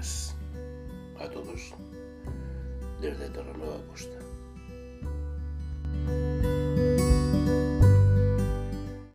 a todos desde Terranova Costa.